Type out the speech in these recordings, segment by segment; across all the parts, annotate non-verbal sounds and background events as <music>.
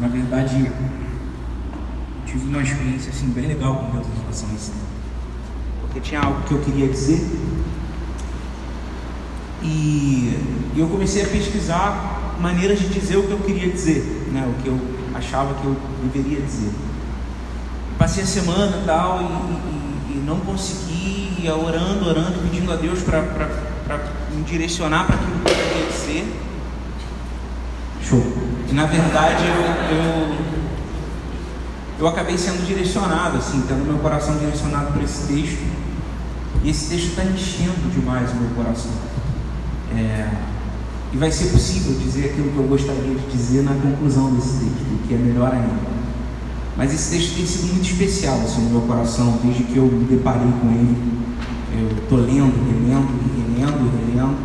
Na verdade, tive uma experiência assim, bem legal com Deus em relação a isso. Porque tinha algo que eu queria dizer e eu comecei a pesquisar maneiras de dizer o que eu queria dizer, né? o que eu achava que eu deveria dizer. Passei a semana tal, e, e, e não consegui, ia orando, orando, pedindo a Deus para me direcionar para aquilo que eu queria dizer. Show. E na verdade eu, eu, eu acabei sendo direcionado, assim, tendo meu coração direcionado para esse texto. E esse texto está enchendo demais o meu coração. É, e vai ser possível dizer aquilo que eu gostaria de dizer na conclusão desse texto, que é melhor ainda. Mas esse texto tem sido muito especial assim, no meu coração, desde que eu me deparei com ele. Eu estou lendo, relendo, relendo, relendo,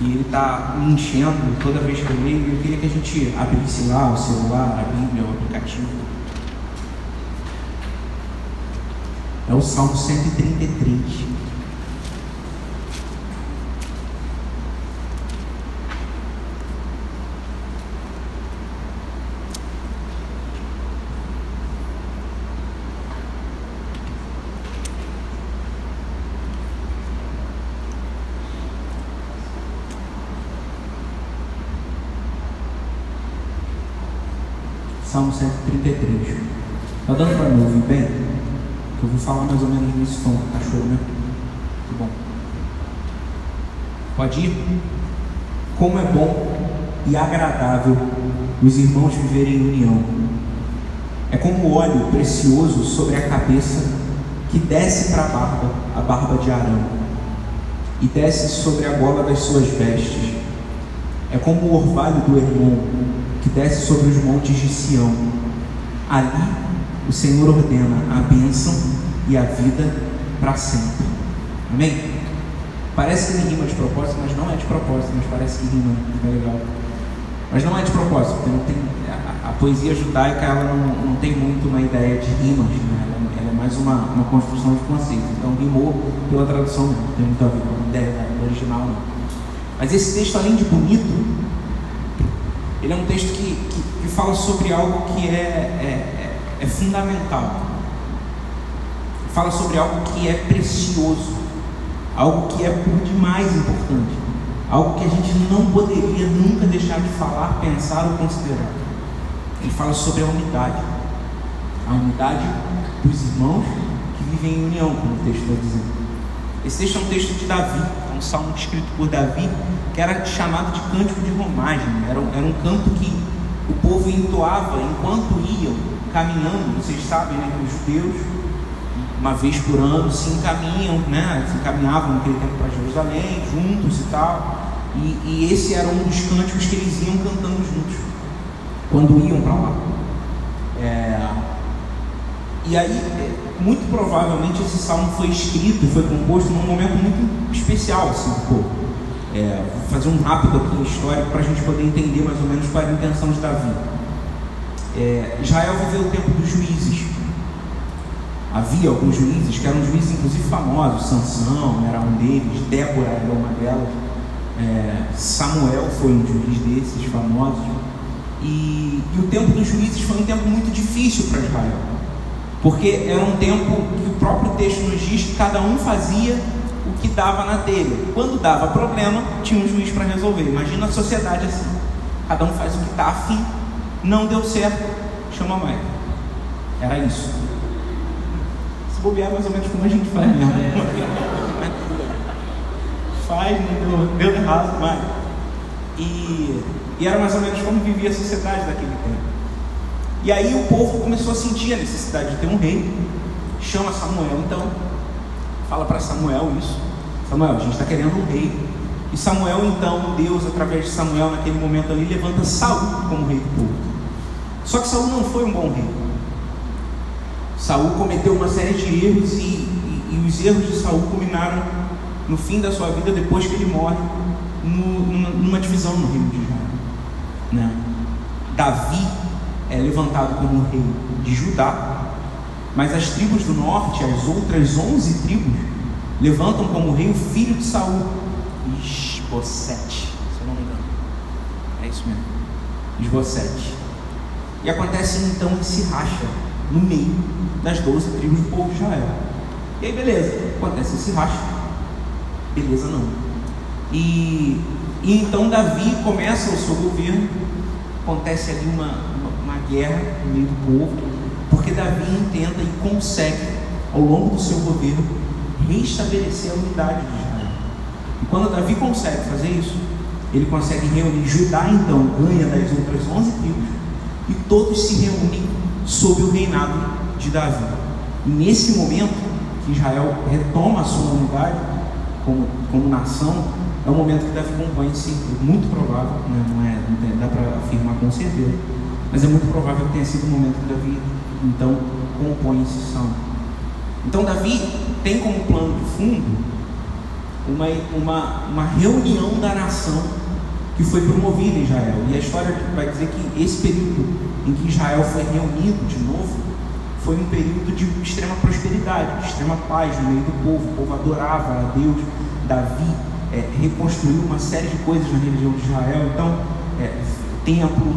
e ele está me enchendo toda vez que eu leio. Eu queria que a gente abrisse lá o celular, a Bíblia, o aplicativo. É o Salmo 133. Salmo 133. Está dando para me ouvir bem? Eu vou falar mais ou menos nesse tom. Achou, né? Muito bom. Pode ir? Como é bom e agradável os irmãos viverem em união. É como óleo precioso sobre a cabeça que desce para a barba, a barba de Arão, e desce sobre a gola das suas vestes. É como o orvalho do irmão que desce sobre os montes de Sião. Ali o Senhor ordena a bênção e a vida para sempre. Amém? Parece que rima de propósito, mas não é de propósito, mas parece que rima, é legal. Mas não é de propósito, porque não tem, a, a poesia judaica ela não, não, tem muito uma ideia de rimas, né? ela, ela, é mais uma, uma construção de conceitos. Então rimou pela tradução, não tem muito a ver com a ideia original. Não. Mas esse texto, além de bonito, ele é um texto que, que, que fala sobre algo que é, é, é, é fundamental. Fala sobre algo que é precioso, algo que é por demais importante, algo que a gente não poderia nunca deixar de falar, pensar ou considerar. Ele fala sobre a unidade, a unidade dos irmãos que vivem em união, como o texto está dizendo. Esse texto é um texto de Davi, é um salmo escrito por Davi, que era chamado de cântico de romagem. Era, era um canto que o povo entoava enquanto iam caminhando. Vocês sabem né, que os judeus, uma vez por ano, se encaminham, né, se encaminhavam naquele tempo para Jerusalém, juntos e tal. E, e esse era um dos cânticos que eles iam cantando juntos, quando iam para lá. É, e aí, é, muito provavelmente, esse salmo foi escrito, foi composto num momento muito especial, assim, pô. É, fazer um rápido aqui histórico para a gente poder entender mais ou menos qual era a intenção de Davi. É, Israel viveu o tempo dos juízes. Havia alguns juízes que eram juízes, inclusive famosos. Sansão era um deles, Débora era uma delas. É, Samuel foi um juiz desses famosos. E, e o tempo dos juízes foi um tempo muito difícil para Israel porque era um tempo que o próprio texto nos diz que cada um fazia o que dava na telha. Quando dava problema, tinha um juiz para resolver. Imagina a sociedade assim. Cada um faz o que está afim. Não deu certo, chama mais. Era isso. Se bobear mais ou menos como a gente faz mesmo. <laughs> faz, não deu, deu errado, mas. E, e era mais ou menos como vivia a sociedade daquele tempo. E aí o povo começou a sentir a necessidade de ter um rei. Chama Samuel, então, fala para Samuel isso. Samuel, a gente está querendo um rei. E Samuel, então, Deus, através de Samuel, naquele momento ali, levanta Saul como rei do povo. Só que Saul não foi um bom rei. Saul cometeu uma série de erros e, e, e os erros de Saul culminaram no fim da sua vida, depois que ele morre, no, numa, divisão no reino de Israel. Né? Davi é levantado como rei de Judá, mas as tribos do norte, as outras onze tribos, levantam como rei o filho de Saul, Isbosete, se eu não me engano. É isso mesmo. Isbosete. E acontece então esse racha no meio das 12 tribos do povo de Israel. E aí, beleza, acontece esse racha. Beleza, não. E, e então Davi começa o seu governo. Acontece ali uma, uma, uma guerra no meio do povo, porque Davi tenta e consegue, ao longo do seu governo, restabelecer a unidade de Israel. E quando Davi consegue fazer isso, ele consegue reunir Judá, então ganha das outras 11 tribos, e todos se reúnem sob o reinado de Davi. E nesse momento que Israel retoma a sua unidade como, como nação, é o momento que Davi compõe esse, é muito provável, né, não é, não dá para afirmar com certeza, mas é muito provável que tenha sido o momento que Davi então compõe esse salmo. Então Davi tem como plano de fundo uma, uma, uma reunião da nação que foi promovida em Israel. E a história vai dizer que esse período em que Israel foi reunido de novo foi um período de extrema prosperidade, de extrema paz no meio do povo. O povo adorava a Deus. Davi é, reconstruiu uma série de coisas na religião de Israel. Então, é, templo,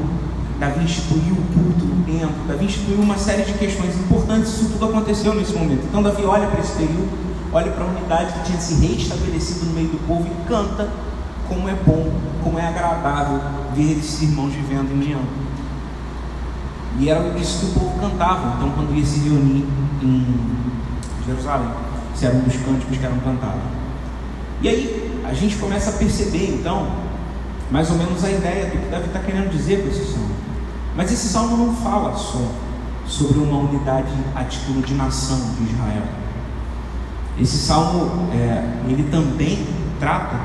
Davi instituiu o culto no templo, Davi instituiu uma série de questões importantes. Isso tudo aconteceu nesse momento. Então, Davi olha para esse período, olha para a unidade que tinha se reestabelecido no meio do povo e canta como é bom, como é agradável ver esses irmãos vivendo em união. E era isso que o povo cantava, então, quando ia se reunir em Jerusalém. Esse era um dos cânticos que eram cantados. E aí, a gente começa a perceber, então, mais ou menos a ideia do que Davi está querendo dizer com esse salmo. Mas esse salmo não fala só sobre uma unidade a título de nação de Israel. Esse salmo, é, ele também trata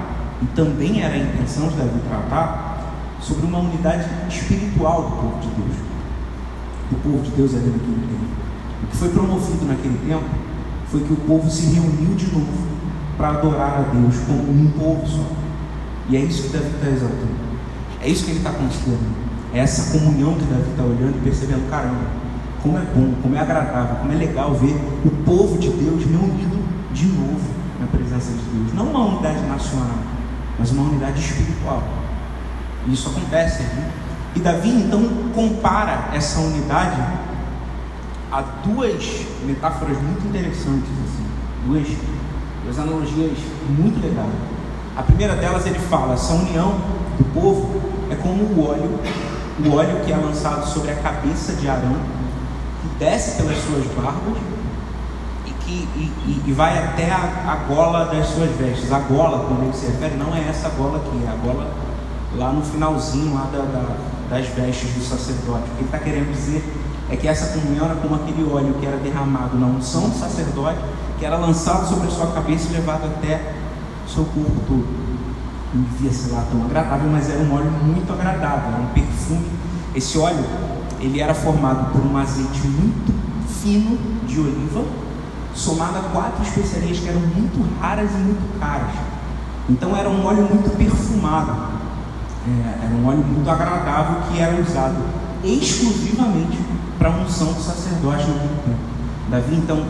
e também era a intenção de Davi tratar sobre uma unidade espiritual do povo de Deus. Do povo de Deus ali naquele tempo. O que foi promovido naquele tempo foi que o povo se reuniu de novo para adorar a Deus como um povo só. E é isso que Davi está exaltando. É isso que ele está considerando. É essa comunhão que Davi está olhando e percebendo, caramba, como é bom, como é agradável, como é legal ver o povo de Deus reunido de novo na presença de Deus. Não uma unidade nacional, mas uma unidade espiritual. E isso acontece aqui. E Davi então compara essa unidade a duas metáforas muito interessantes, assim, duas, duas analogias muito legais. A primeira delas ele fala: essa união do povo é como o óleo, o óleo que é lançado sobre a cabeça de Arão, que desce pelas suas barbas que, e, e, e vai até a, a, gola das suas vestes. A gola, quando ele se refere, não é essa gola aqui, é a gola lá no finalzinho lá da, da, das vestes do sacerdote. O que ele está querendo dizer é que essa comunhão era como aquele óleo que era derramado na unção do sacerdote, que era lançado sobre a sua cabeça e levado até o seu corpo todo. Não devia ser lá tão agradável, mas era um óleo muito agradável, era um perfume. Esse óleo, ele era formado por um azeite muito fino de oliva, somado a quatro especiarias que eram muito raras e muito caras. Então era um óleo muito perfumado, é, era um óleo muito agradável que era usado exclusivamente para a unção do sacerdote no tempo. Davi então,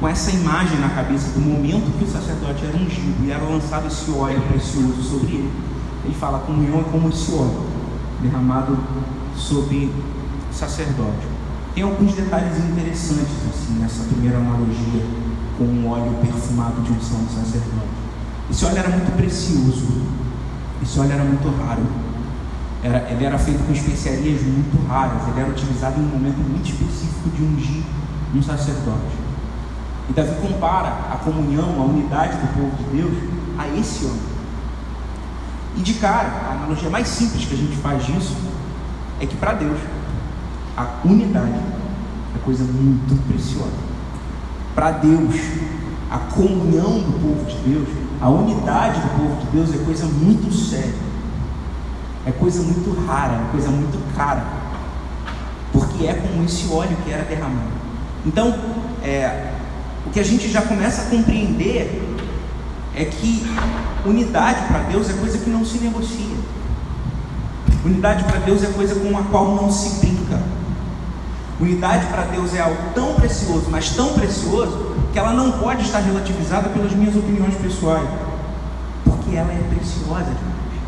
com essa imagem na cabeça do momento que o sacerdote era ungido e era lançado esse óleo precioso sobre ele, ele fala: comunhão é como esse óleo derramado sobre o sacerdote. Tem alguns detalhes interessantes assim nessa primeira analogia com o óleo perfumado de unção do sacerdote. Esse óleo era muito precioso, esse óleo era muito raro. Era, ele era feito com especiarias muito raras, ele era utilizado em um momento muito específico de ungir um sacerdote. E Davi compara a comunhão, a unidade do povo de Deus a esse óleo. E de cara, a analogia mais simples que a gente faz disso é que para Deus a unidade é coisa muito preciosa. Para Deus, a comunhão do povo de Deus, a unidade do povo de Deus é coisa muito séria. É coisa muito rara, é coisa muito cara. Porque é como esse óleo que era derramado. Então, é, o que a gente já começa a compreender é que unidade para Deus é coisa que não se negocia. Unidade para Deus é coisa com a qual não se brinca. Unidade para Deus é algo tão precioso, mas tão precioso, que ela não pode estar relativizada pelas minhas opiniões pessoais, porque ela é preciosa demais.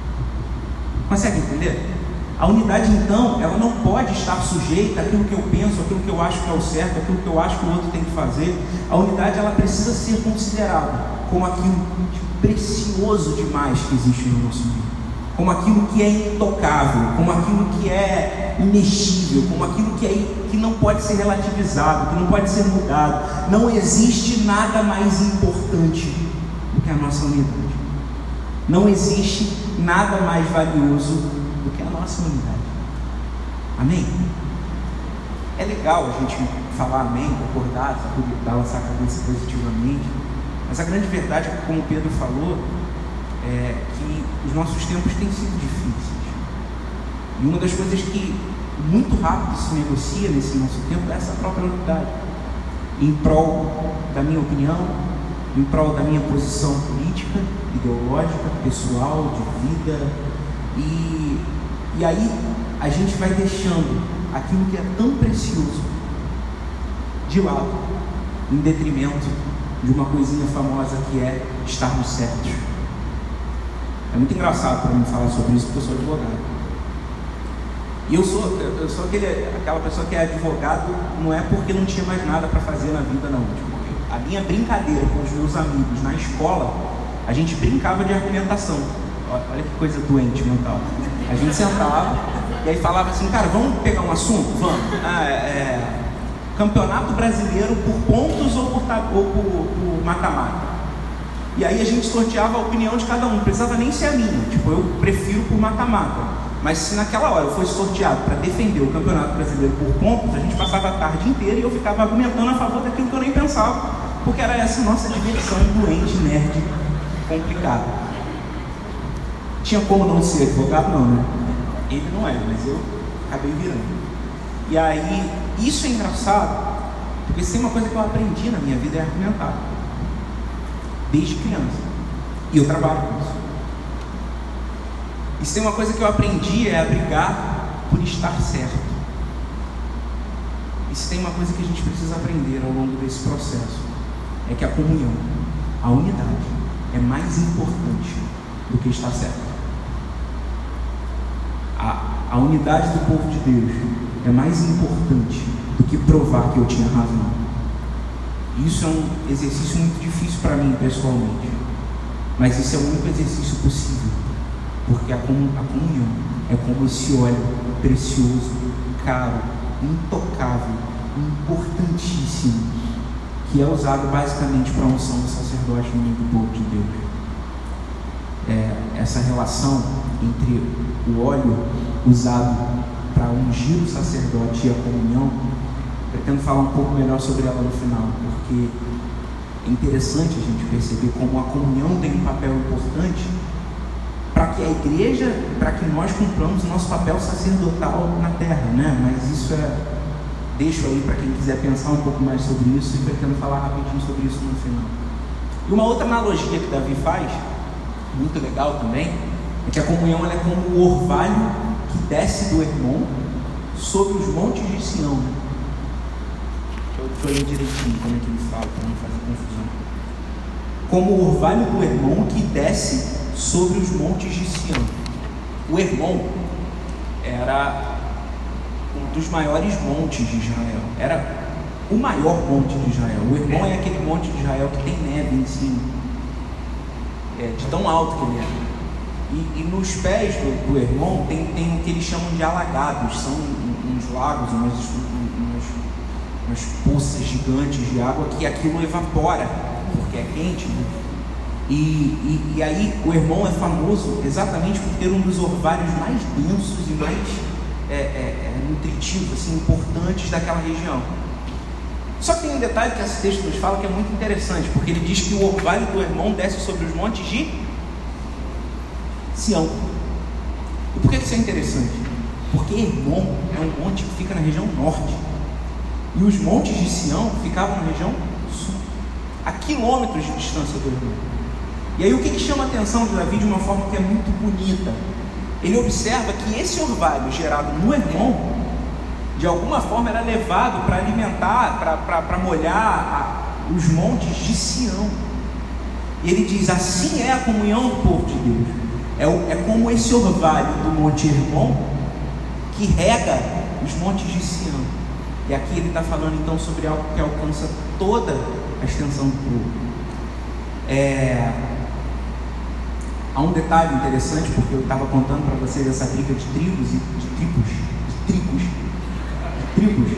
Consegue entender? A unidade, então, ela não pode estar sujeita àquilo que eu penso, àquilo que eu acho que é o certo, àquilo que eu acho que o outro tem que fazer. A unidade, ela precisa ser considerada como aquilo de precioso demais que existe no nosso mundo como aquilo que é intocável, como aquilo que é imexível, como aquilo que, é, que não pode ser relativizado, que não pode ser mudado. Não existe nada mais importante do que a nossa unidade. Não existe nada mais valioso nossa unidade. Amém? É legal a gente falar amém, concordar, balançar a cabeça positivamente, mas a grande verdade é que, como Pedro falou, é que os nossos tempos têm sido difíceis. E uma das coisas que muito rápido se negocia nesse nosso tempo é essa própria unidade. Em prol da minha opinião, em prol da minha posição política, ideológica, pessoal, de vida. E, e aí a gente vai deixando aquilo que é tão precioso de lado, em detrimento de uma coisinha famosa que é estarmos certos. É muito engraçado para mim falar sobre isso, porque eu sou advogado. E eu sou, eu sou aquele, aquela pessoa que é advogado, não é porque não tinha mais nada para fazer na vida, não. Tipo, a minha brincadeira com os meus amigos na escola, a gente brincava de argumentação. Olha que coisa doente mental. A gente sentava e aí falava assim, cara, vamos pegar um assunto? Vamos. Ah, é, é, campeonato brasileiro por pontos ou por mata-mata? E aí a gente sorteava a opinião de cada um, não precisava nem ser a minha. Tipo, eu prefiro por mata-mata. Mas se naquela hora eu fosse sorteado para defender o Campeonato Brasileiro por pontos, a gente passava a tarde inteira e eu ficava argumentando a favor daquilo que eu nem pensava. Porque era essa nossa diversão doente, nerd, complicada. Tinha como não ser advogado? Não, né? Ele não é, mas eu acabei virando. E aí, isso é engraçado, porque se tem uma coisa que eu aprendi na minha vida é argumentar desde criança. E eu trabalho com isso. Se tem uma coisa que eu aprendi é a brigar por estar certo. E se tem uma coisa que a gente precisa aprender ao longo desse processo, é que a comunhão, a unidade, é mais importante do que estar certo. A, a unidade do povo de Deus é mais importante do que provar que eu tinha razão. Isso é um exercício muito difícil para mim pessoalmente, mas isso é o único exercício possível, porque a, comunhão é como esse óleo precioso, caro, intocável, importantíssimo, que é usado basicamente para a unção do sacerdote no meio do povo de Deus. É, essa relação entre o óleo usado para ungir o sacerdote e a comunhão pretendo falar um pouco melhor sobre ela no final, porque é interessante a gente perceber como a comunhão tem um papel importante para que a igreja, para que nós cumpramos nosso papel sacerdotal na terra, né? Mas isso é deixo aí para quem quiser pensar um pouco mais sobre isso e pretendo falar rapidinho sobre isso no final. E uma outra analogia que Davi faz, muito legal também, é que a comunhão é como o orvalho que desce do irmão sobre os montes de Sião. Eu ler direitinho como é que ele fala, para não fazer confusão. Como o orvalho do irmão que desce sobre os montes de Sião. O irmão era um dos maiores montes de Israel. Era o maior monte de Israel. O irmão é aquele monte de Israel que tem neve em cima. É, de tão alto que ele é. E, e nos pés do, do irmão tem, tem o que eles chamam de alagados, são uns lagos, umas, umas poças gigantes de água que aquilo evapora, porque é quente. Né? E, e, e, aí o irmão é famoso exatamente por ter um dos orvalhos mais densos e mais é, é, é, nutritivos, assim, importantes daquela região. Só que tem um detalhe que esse texto nos fala que é muito interessante, porque ele diz que o orvalho do irmão desce sobre os montes de Sião. E por que isso é interessante? Porque Hermon é um monte que fica na região norte. E os montes de Sião ficavam na região sul, a quilômetros de distância do Hermon. E aí o que, que chama a atenção de Davi de uma forma que é muito bonita? Ele observa que esse orvalho gerado no Hermon, de alguma forma era levado para alimentar, para molhar a, os montes de Sião. E ele diz: assim é a comunhão do povo de Deus. É, é como esse orvalho do Monte Hermon que rega os montes de Sião. E aqui ele está falando então sobre algo que alcança toda a extensão do povo. É... Há um detalhe interessante, porque eu estava contando para vocês essa briga de tribos e de tribos, de tribos, de tribos.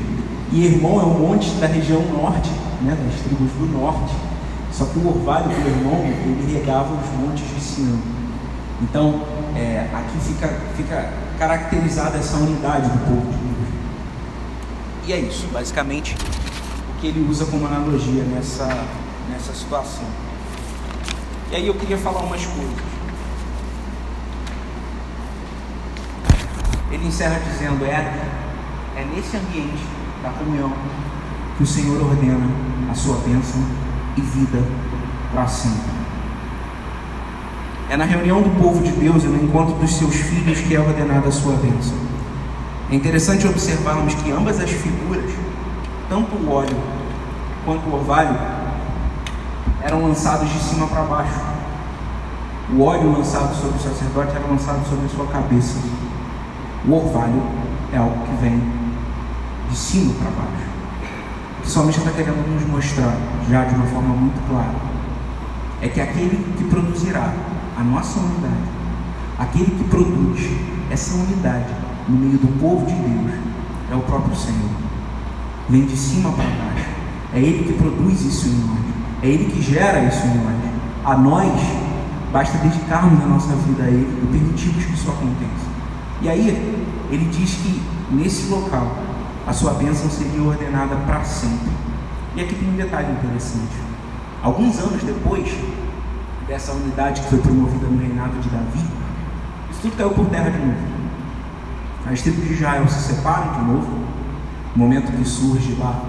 E Irmão é um monte da região norte, né, das tribos do norte. Só que o orvalho do Irmão, ele regava os montes de Sião. Então, é, aqui fica, fica caracterizada essa unidade do povo de Deus. E é isso, basicamente, o que ele usa como analogia nessa, nessa situação. E aí eu queria falar umas coisas. Ele encerra dizendo: é, é nesse ambiente da comunhão que o Senhor ordena a sua bênção e vida para sempre. É na reunião do povo de Deus e no encontro dos seus filhos que é ordenada a sua bênção. É interessante observarmos que ambas as figuras, tanto o óleo quanto o orvalho, eram lançados de cima para baixo. O óleo lançado sobre o sacerdote era lançado sobre a sua cabeça. O orvalho é algo que vem de cima para baixo. O somente está querendo nos mostrar, já de uma forma muito clara, é que aquele que produzirá a nossa unidade, aquele que produz essa unidade no meio do povo de Deus, é o próprio Senhor. Vem de cima para baixo. É Ele que produz isso em nós. É Ele que gera isso em nós. A nós, basta dedicarmos a nossa vida a Ele e permitirmos que isso aconteça. E aí, ele diz que nesse local, a sua bênção seria ordenada para sempre. E aqui tem um detalhe interessante. Alguns anos depois, dessa unidade que foi promovida no reinado de Davi, isso tudo caiu por terra de novo. As tribos de Israel se separam de novo, no momento que surge lá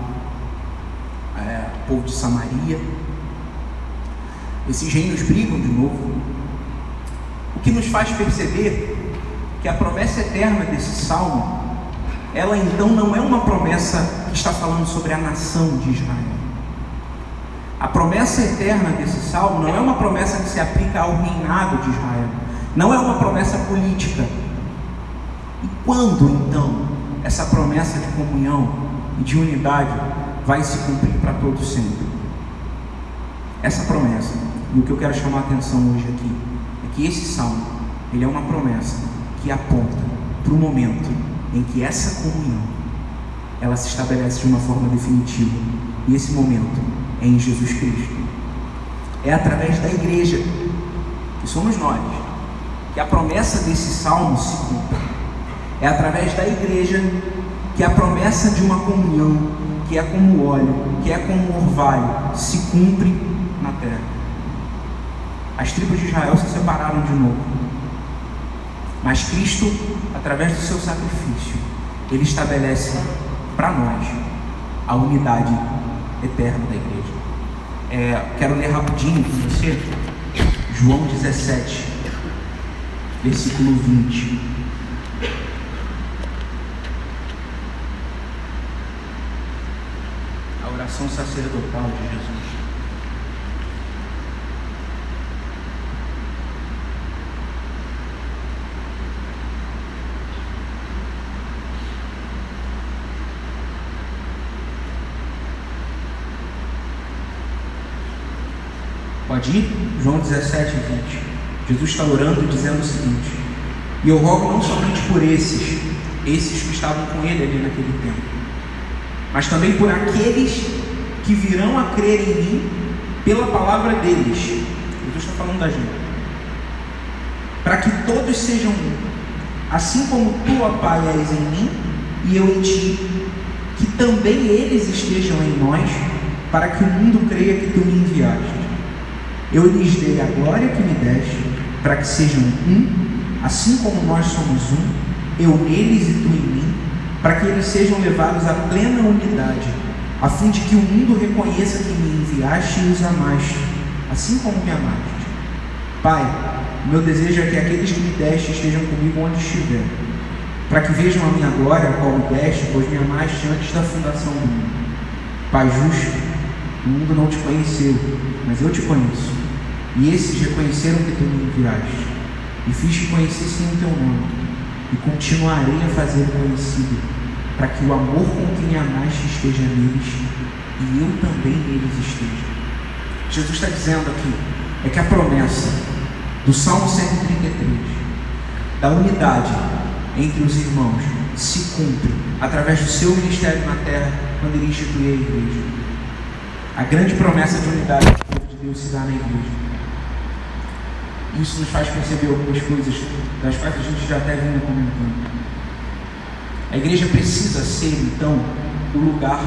é, o povo de Samaria. Esses reinos brigam de novo. O que nos faz perceber que a promessa eterna desse salmo, ela então não é uma promessa que está falando sobre a nação de Israel. A promessa eterna desse salmo não é uma promessa que se aplica ao reinado de Israel, não é uma promessa política. E quando então essa promessa de comunhão e de unidade vai se cumprir para todos sempre? Essa promessa, e o que eu quero chamar a atenção hoje aqui, é que esse salmo, ele é uma promessa que aponta para o momento em que essa comunhão ela se estabelece de uma forma definitiva. E esse momento em Jesus Cristo. É através da igreja, que somos nós, que a promessa desse salmo se cumpre. É através da igreja que a promessa de uma comunhão, que é como óleo, que é como orvalho, se cumpre na terra. As tribos de Israel se separaram de novo. Mas Cristo, através do seu sacrifício, ele estabelece para nós a unidade eterno da igreja. É, quero ler rapidinho com você, João 17, versículo 20. A oração sacerdotal de Jesus. Pode ir? João 17, 20. Jesus está orando dizendo o seguinte: E eu rogo não somente por esses, esses que estavam com ele ali naquele tempo, mas também por aqueles que virão a crer em mim pela palavra deles. Jesus está falando da gente. Para que todos sejam um, assim como tu, Pai, és em mim e eu em ti, que também eles estejam em nós, para que o mundo creia que tu me enviaste. Eu lhes dei a glória que me deste, para que sejam um, assim como nós somos um, eu neles e tu em mim, para que eles sejam levados à plena unidade, a fim de que o mundo reconheça que me enviaste e os amaste, assim como me amaste. Pai, meu desejo é que aqueles que me deste estejam comigo onde estiver, para que vejam a minha glória, a qual me deste, pois me amaste antes da fundação do mundo. Pai justo, o mundo não te conheceu, mas eu te conheço. E esses reconheceram que tu me enviaste, e fiz-te conhecer sim o teu nome. e continuarei a fazer conhecido, para que o amor com quem amaste esteja neles e eu também neles esteja. Jesus está dizendo aqui é que a promessa do Salmo 133, da unidade entre os irmãos, se cumpre através do seu ministério na terra, quando ele institui a igreja. A grande promessa de unidade povo de Deus se dá na igreja. Isso nos faz perceber algumas coisas das quais a gente já até vinha comentando. A igreja precisa ser, então, o lugar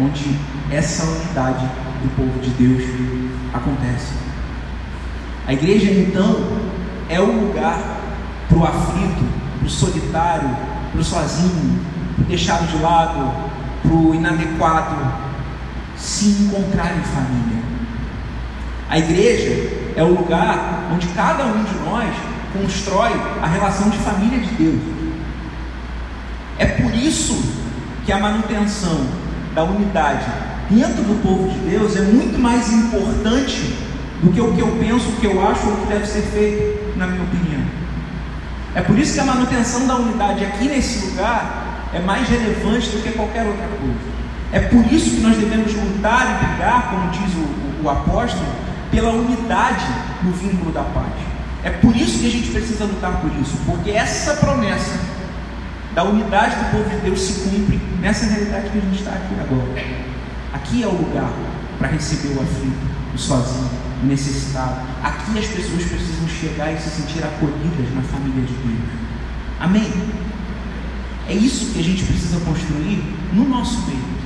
onde essa unidade do povo de Deus acontece. A igreja, então, é o lugar para o aflito, para o solitário, para o sozinho, para o deixado de lado, para o inadequado, se encontrar em família. A igreja é o lugar onde cada um de nós constrói a relação de família de Deus. É por isso que a manutenção da unidade dentro do povo de Deus é muito mais importante do que o que eu penso, o que eu acho ou o que deve ser feito, na minha opinião. É por isso que a manutenção da unidade aqui nesse lugar é mais relevante do que qualquer outra coisa. É por isso que nós devemos lutar e brigar, como diz o, o, o apóstolo, pela unidade no vínculo da paz. É por isso que a gente precisa lutar por isso, porque essa promessa da unidade do povo de Deus se cumpre nessa realidade que a gente está aqui agora. Aqui é o lugar para receber o aflito, o sozinho, o necessitado. Aqui as pessoas precisam chegar e se sentir acolhidas na família de Deus. Amém? É isso que a gente precisa construir no nosso meio.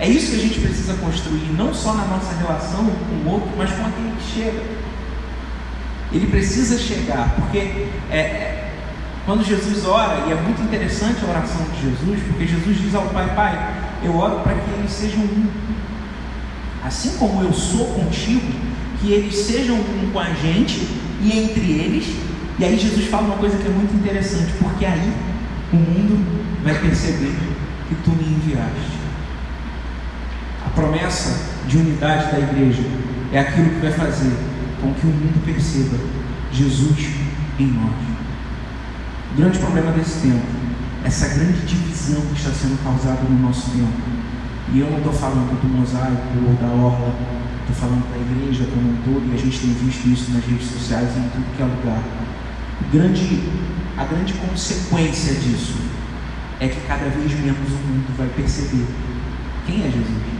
É isso que a gente precisa construir, não só na nossa relação com o outro, mas com aquele que chega. Ele precisa chegar, porque é, é, quando Jesus ora, e é muito interessante a oração de Jesus, porque Jesus diz ao Pai: Pai, eu oro para que eles sejam um. Assim como eu sou contigo, que eles sejam um com a gente e entre eles. E aí Jesus fala uma coisa que é muito interessante, porque aí o mundo vai perceber que tu me enviaste. A promessa de unidade da igreja é aquilo que vai fazer com que o mundo perceba Jesus em nós. O grande problema desse tempo, essa grande divisão que está sendo causada no nosso tempo. E eu não estou falando do mosaico ou da orla, estou falando da igreja como um todo, e a gente tem visto isso nas redes sociais e em tudo que é lugar. O grande, a grande consequência disso é que cada vez menos o mundo vai perceber quem é Jesus.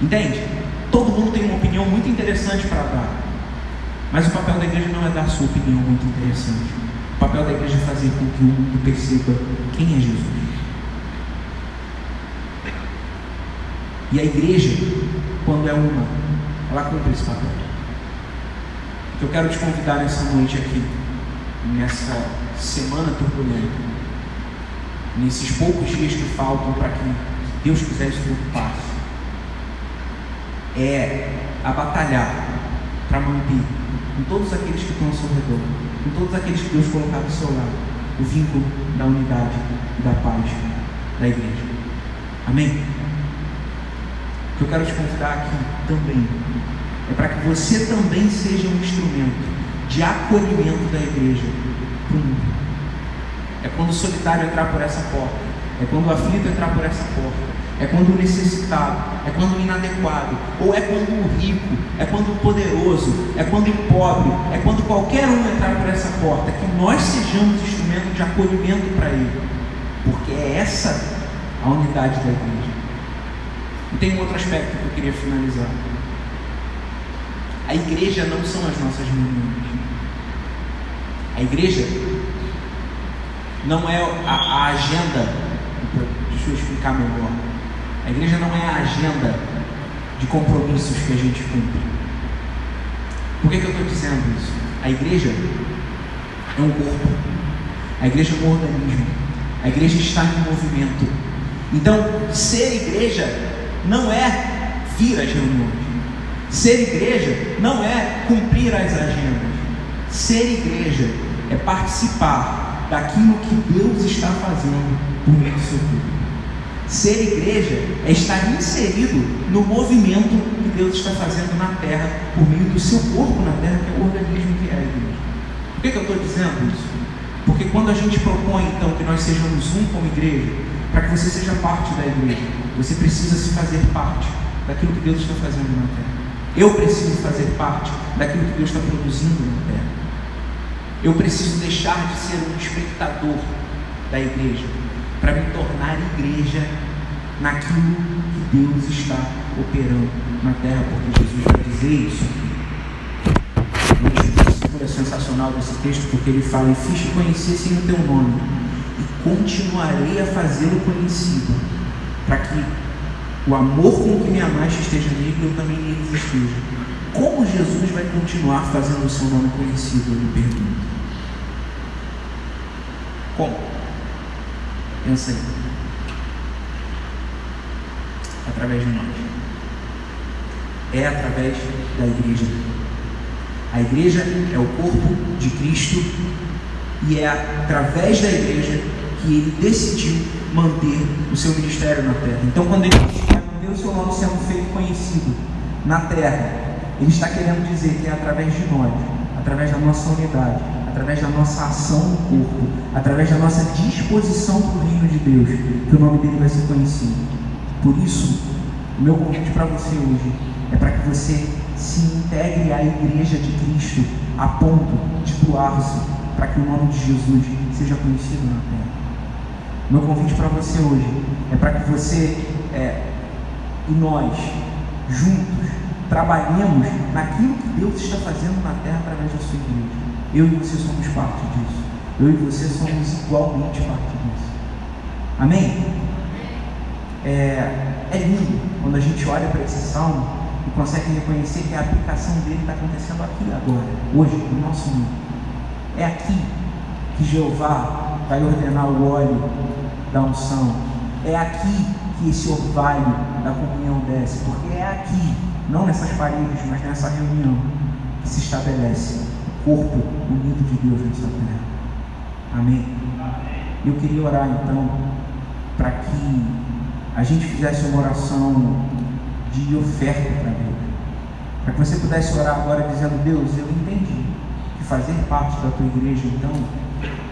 Entende? Todo mundo tem uma opinião muito interessante para dar. Mas o papel da igreja não é dar sua opinião muito interessante. O papel da igreja é fazer com que o mundo perceba quem é Jesus. E a igreja, quando é uma, ela cumpre esse papel. Então, eu quero te convidar nessa noite aqui, nessa semana turbulenta, nesses poucos dias que faltam para que Deus quiser isso tudo passe é a batalhar para manter com todos aqueles que estão ao seu redor, com todos aqueles que Deus colocar do seu lado, o vínculo da unidade e da paz da igreja. Amém? O que eu quero te convidar aqui também é para que você também seja um instrumento de acolhimento da igreja para o mundo. É quando o solitário entrar por essa porta, é quando o aflito entrar por essa porta, é quando o necessitado, é quando o inadequado, ou é quando o rico, é quando o poderoso, é quando o pobre, é quando qualquer um entrar por essa porta, que nós sejamos instrumento de acolhimento para ele, porque é essa a unidade da igreja. E tem um outro aspecto que eu queria finalizar. A igreja não são as nossas reuniões. A igreja não é a, a agenda. Deixa eu explicar melhor. A igreja não é a agenda de compromissos que a gente cumpre. Por que, que eu estou dizendo isso? A igreja é um corpo. A igreja é um organismo. A igreja está em movimento. Então, ser igreja não é vir às reuniões. Ser igreja não é cumprir as agendas. Ser igreja é participar daquilo que Deus está fazendo por meio do seu povo. Ser igreja é estar inserido no movimento que Deus está fazendo na terra, por meio do seu corpo na terra, que é o organismo que é a igreja. Por que, que eu estou dizendo isso? Porque quando a gente propõe então que nós sejamos um como igreja, para que você seja parte da igreja, você precisa se fazer parte daquilo que Deus está fazendo na terra. Eu preciso fazer parte daquilo que Deus está produzindo na terra. Eu preciso deixar de ser um espectador da igreja para me tornar igreja naquilo que Deus está operando na terra, porque Jesus vai dizer isso. É sensacional desse texto, porque ele fala: E fiz conhecessem o teu nome, e continuarei a fazê-lo conhecido, para que o amor com que me amaste esteja nele e eu também neles esteja. Como Jesus vai continuar fazendo o seu nome conhecido? Eu me pergunto. Como? Pensa aí. Através de nós. É através da igreja. A igreja é o corpo de Cristo e é através da igreja que ele decidiu manter o seu ministério na terra. Então, quando ele vai manter o seu nome sendo feito conhecido na terra, ele está querendo dizer que é através de nós, através da nossa unidade, através da nossa ação no corpo, através da nossa disposição para o reino de Deus, que o nome dele vai ser conhecido. Por isso, o meu convite para você hoje é para que você se integre à igreja de Cristo a ponto de doar-se para que o nome de Jesus seja conhecido na terra. Meu convite para você hoje é para que você é, e nós, juntos, trabalhemos naquilo que Deus está fazendo na terra através da sua igreja. Eu e você somos parte disso. Eu e você somos igualmente parte disso. Amém? É, é lindo quando a gente olha para esse salmo e consegue reconhecer que a aplicação dele está acontecendo aqui agora, hoje, no nosso mundo. É aqui que Jeová vai ordenar o óleo da unção. É aqui que esse orvalho da comunhão desce, porque é aqui, não nessas paredes, mas nessa reunião, que se estabelece o corpo unido de Deus nessa terra. Amém? Eu queria orar então para que a gente fizesse uma oração de oferta para Deus. Para que você pudesse orar agora dizendo, Deus, eu entendi que fazer parte da tua igreja, então,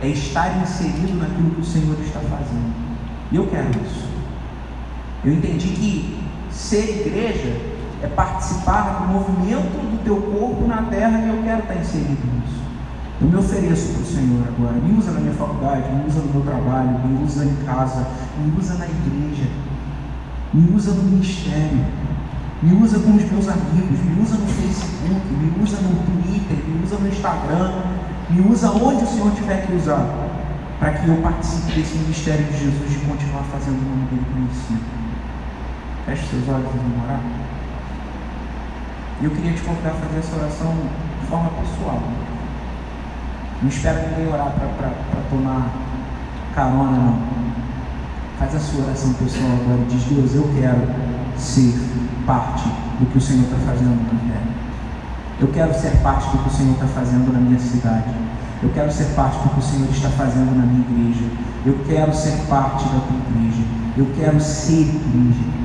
é estar inserido naquilo que o Senhor está fazendo. E eu quero isso. Eu entendi que ser igreja é participar do movimento do teu corpo na terra e eu quero estar inserido nisso. Eu me ofereço para o Senhor agora. Me usa na minha faculdade, me usa no meu trabalho, me usa em casa, me usa na igreja, me usa no ministério, me usa com os meus amigos, me usa no Facebook, me usa no Twitter, me usa no Instagram, me usa onde o Senhor tiver que usar, para que eu participe desse ministério de Jesus de continuar fazendo o nome dele conhecido. Feche seus olhos e vamos orar. E eu queria te convidar a fazer essa oração de forma pessoal. Não espera ninguém orar para tomar carona, não. Faz a sua oração pessoal agora e diz: Deus, eu quero ser parte do que o Senhor está fazendo na terra. Eu quero ser parte do que o Senhor está fazendo na minha cidade. Eu quero ser parte do que o Senhor está fazendo na minha igreja. Eu quero ser parte da tua igreja. Eu quero ser igreja.